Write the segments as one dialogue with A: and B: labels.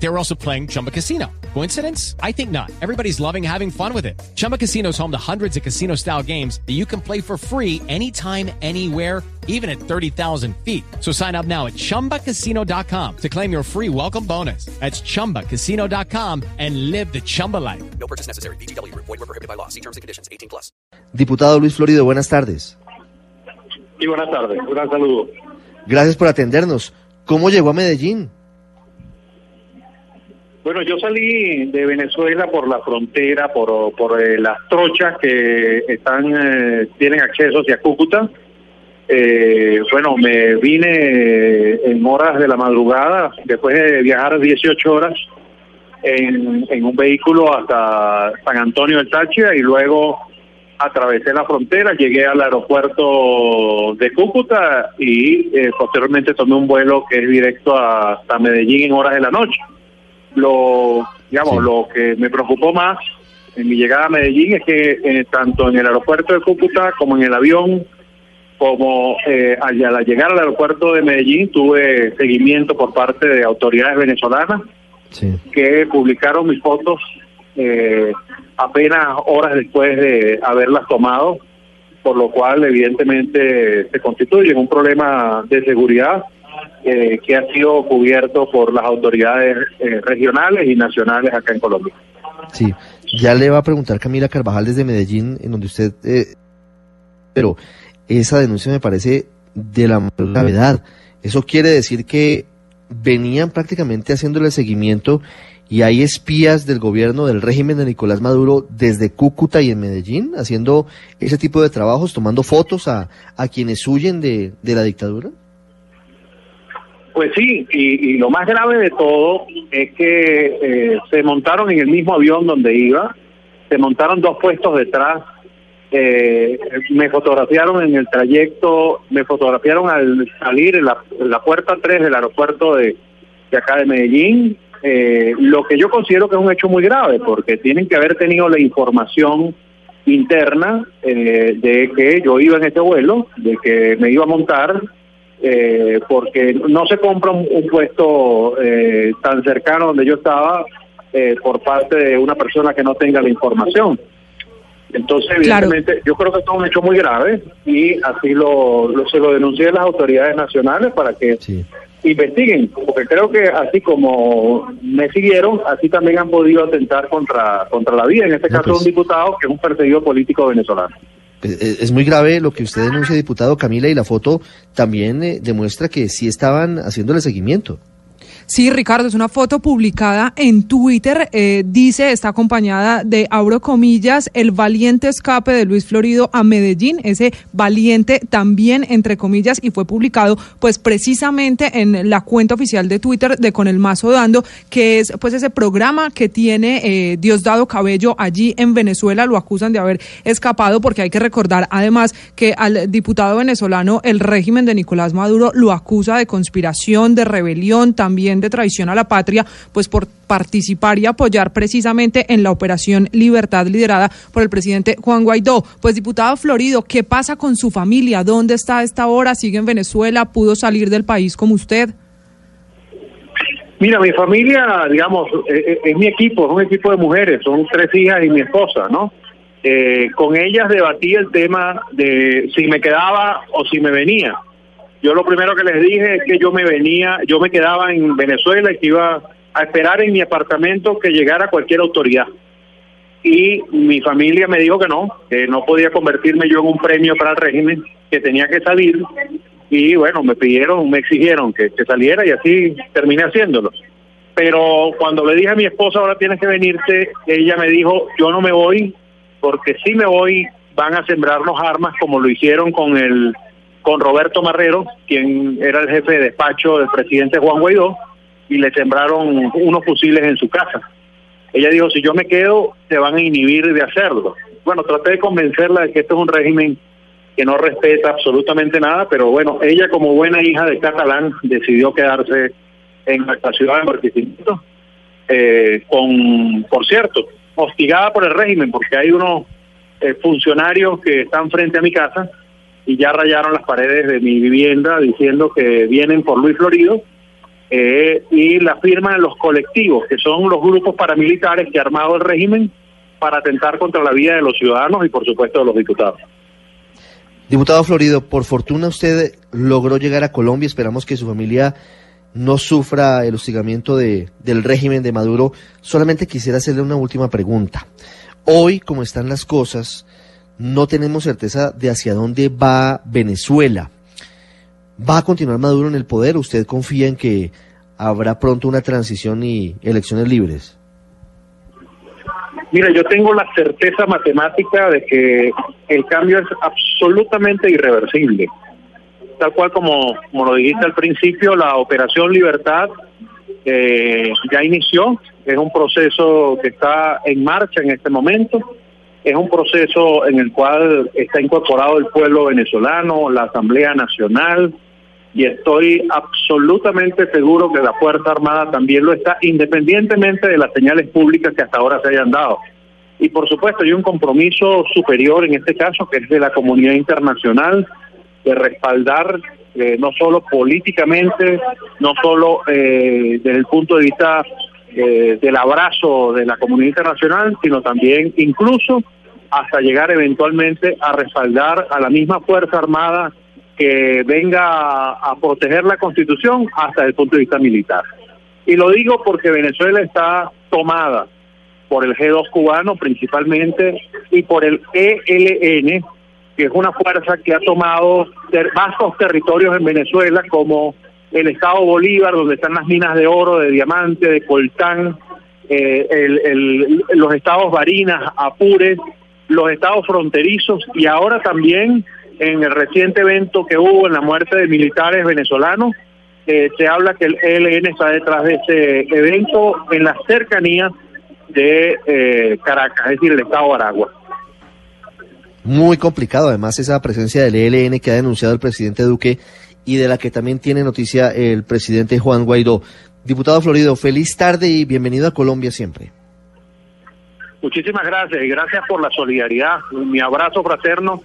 A: They were also playing Chumba Casino. Coincidence? I think not. Everybody's loving having fun with it. Chumba Casino is home to hundreds of casino style games that you can play for free anytime, anywhere, even at 30,000 feet. So sign up now at chumbacasino.com to claim your free welcome bonus. That's chumbacasino.com and live the Chumba life.
B: No purchase necessary. BGW. Void were prohibited by law. See terms and conditions. 18 plus.
C: Diputado Luis Florido, buenas tardes.
D: Sí, buenas tardes. Un gran saludo.
C: Gracias por atendernos. ¿Cómo llegó a Medellín?
D: Bueno, yo salí de Venezuela por la frontera, por, por eh, las trochas que están eh, tienen acceso hacia Cúcuta. Eh, bueno, me vine en horas de la madrugada, después de viajar 18 horas en, en un vehículo hasta San Antonio del Táchira y luego atravesé la frontera, llegué al aeropuerto de Cúcuta y eh, posteriormente tomé un vuelo que es directo hasta Medellín en horas de la noche. Lo, digamos,
C: Sí.
D: lo que me preocupó más en mi llegada a Medellín es que eh, tanto en el aeropuerto de Cúcuta como en el avión, como eh, al, al llegar al aeropuerto de Medellín, tuve seguimiento por parte de autoridades venezolanas
C: Sí.
D: que publicaron mis fotos eh, apenas horas después de haberlas tomado, por lo cual evidentemente se constituye un problema de seguridad eh, que ha sido cubierto por las autoridades eh, regionales y nacionales acá en Colombia.
C: Sí. Ya le va a preguntar Camila Carvajal desde Medellín, en donde usted... eh, pero esa denuncia me parece de la gravedad. Eso quiere decir que venían prácticamente haciéndole seguimiento y hay espías del gobierno del régimen de Nicolás Maduro desde Cúcuta y en Medellín haciendo ese tipo de trabajos, tomando fotos a, a quienes huyen de, de la dictadura.
D: Pues sí, y, lo más grave de todo es que eh, se montaron en el mismo avión donde iba, se montaron dos puestos detrás, eh, me fotografiaron en el trayecto, me fotografiaron al salir en la, puerta 3 del aeropuerto de, acá de Medellín, eh, lo que yo considero que es un hecho muy grave, porque tienen que haber tenido la información interna eh, de que yo iba en este vuelo, de que me iba a montar, eh, porque no se compra un, un puesto eh, tan cercano donde yo estaba eh, por parte de una persona que no tenga la información. Entonces,
E: Claro.
D: evidentemente, yo creo que esto es un hecho muy grave y así lo, lo- se lo denuncié a las autoridades nacionales para que
C: Sí.
D: investiguen, porque creo que así como me siguieron, así también han podido atentar contra contra la vida, en este
C: No,
D: caso
C: pues.
D: un diputado que es un perseguido político venezolano.
C: Es, es- es muy grave lo que usted denuncia, diputado Camila, y la foto también eh, demuestra que sí estaban haciéndole seguimiento.
E: Sí, Ricardo, es una foto publicada en Twitter. eh, dice, está acompañada de, abro comillas, el valiente escape de Luis Florido a Medellín. Ese valiente también, entre comillas, y fue publicado pues precisamente en la cuenta oficial de Twitter de Con el Mazo Dando, que es pues ese programa que tiene eh, Diosdado Cabello allí en Venezuela. Lo acusan de haber escapado porque hay que recordar además que al diputado venezolano el régimen de Nicolás Maduro lo acusa de conspiración, de rebelión, también de traición a la patria, pues por participar y apoyar precisamente en la operación Libertad liderada por el presidente Juan Guaidó. Pues diputado Florido, ¿qué pasa con su familia? ¿Dónde está a esta hora? ¿Sigue en Venezuela? ¿Pudo salir del país como usted?
D: Mira, mi familia, digamos, eh, eh, es mi equipo, es un equipo de mujeres, son tres hijas y mi esposa, ¿no? Eh, con ellas debatí el tema de si me quedaba o si me venía. Yo lo primero que les dije es que yo me venía, yo me quedaba en Venezuela y que iba a esperar en mi apartamento que llegara cualquier autoridad. Y mi familia me dijo que no, que no podía convertirme yo en un premio para el régimen, que tenía que salir. Y bueno, me pidieron, me exigieron que, saliera y así terminé haciéndolo. Pero cuando le dije a mi esposa, ahora tienes que venirte, ella me dijo, yo no me voy, porque si me voy van a sembrarnos armas como lo hicieron con el con Roberto Marrero, quien era el jefe de despacho del presidente Juan Guaidó, y le sembraron unos fusiles en su casa. Ella dijo, si yo me quedo, se van a inhibir de hacerlo. Bueno, traté de convencerla de que esto es un régimen que no respeta absolutamente nada, pero bueno, ella como buena hija de catalán decidió quedarse en nuestra ciudad de Barquisimeto, eh, con, por cierto, hostigada por el régimen, porque hay unos eh, funcionarios que están frente a mi casa y ya rayaron las paredes de mi vivienda diciendo que vienen por Luis Florido eh, y la firma de los colectivos, que son los grupos paramilitares que ha armado el régimen para atentar contra la vida de los ciudadanos y por supuesto de los diputados.
C: Diputado Florido, por fortuna usted logró llegar a Colombia, esperamos que su familia no sufra el hostigamiento de, del régimen de Maduro. Solamente quisiera hacerle una última pregunta. Hoy, como están las cosas, no tenemos certeza de hacia dónde va Venezuela. ¿Va a continuar Maduro en el poder? ¿Usted confía en que habrá pronto una transición y elecciones libres?
D: Mira, yo tengo la certeza matemática de que el cambio es absolutamente irreversible. Tal cual como, como lo dijiste al principio, la Operación Libertad eh, ya inició, es un proceso que está en marcha en este momento, es un proceso en el cual está incorporado el pueblo venezolano, la Asamblea Nacional, y estoy absolutamente seguro que la Fuerza Armada también lo está, independientemente de las señales públicas que hasta ahora se hayan dado. Y por supuesto hay un compromiso superior en este caso, que es de la comunidad internacional, de respaldar eh, no solo políticamente, no solo eh, desde el punto de vista eh, del abrazo de la comunidad internacional, sino también incluso hasta llegar eventualmente a respaldar a la misma Fuerza Armada que venga a, proteger la Constitución hasta el punto de vista militar. Y lo digo porque Venezuela está tomada por el G2 cubano principalmente y por el ELN, que es una fuerza que ha tomado vastos territorios en Venezuela como el Estado Bolívar, donde están las minas de oro, de diamante, de coltán, eh, el, los estados Barinas, Apures, los estados fronterizos y ahora también en el reciente evento que hubo en la muerte de militares venezolanos, eh, se habla que el ELN está detrás de ese evento en las cercanías de eh, Caracas, es decir, el estado de Aragua.
C: Muy complicado, además, esa presencia del ELN que ha denunciado el presidente Duque y de la que también tiene noticia el presidente Juan Guaidó. Diputado Florido, feliz tarde y bienvenido a Colombia siempre.
D: Muchísimas gracias y gracias por la solidaridad. Mi abrazo fraterno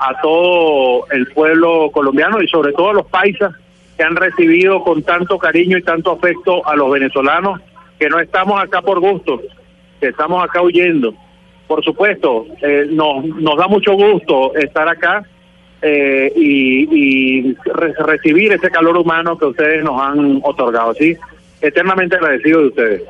D: a todo el pueblo colombiano y sobre todo a los paisas que han recibido con tanto cariño y tanto afecto a los venezolanos, que no estamos acá por gusto, que estamos acá huyendo. Por supuesto, eh, nos, nos da mucho gusto estar acá eh, y, y recibir ese calor humano que ustedes nos han otorgado. ¿sí? Eternamente agradecido de ustedes.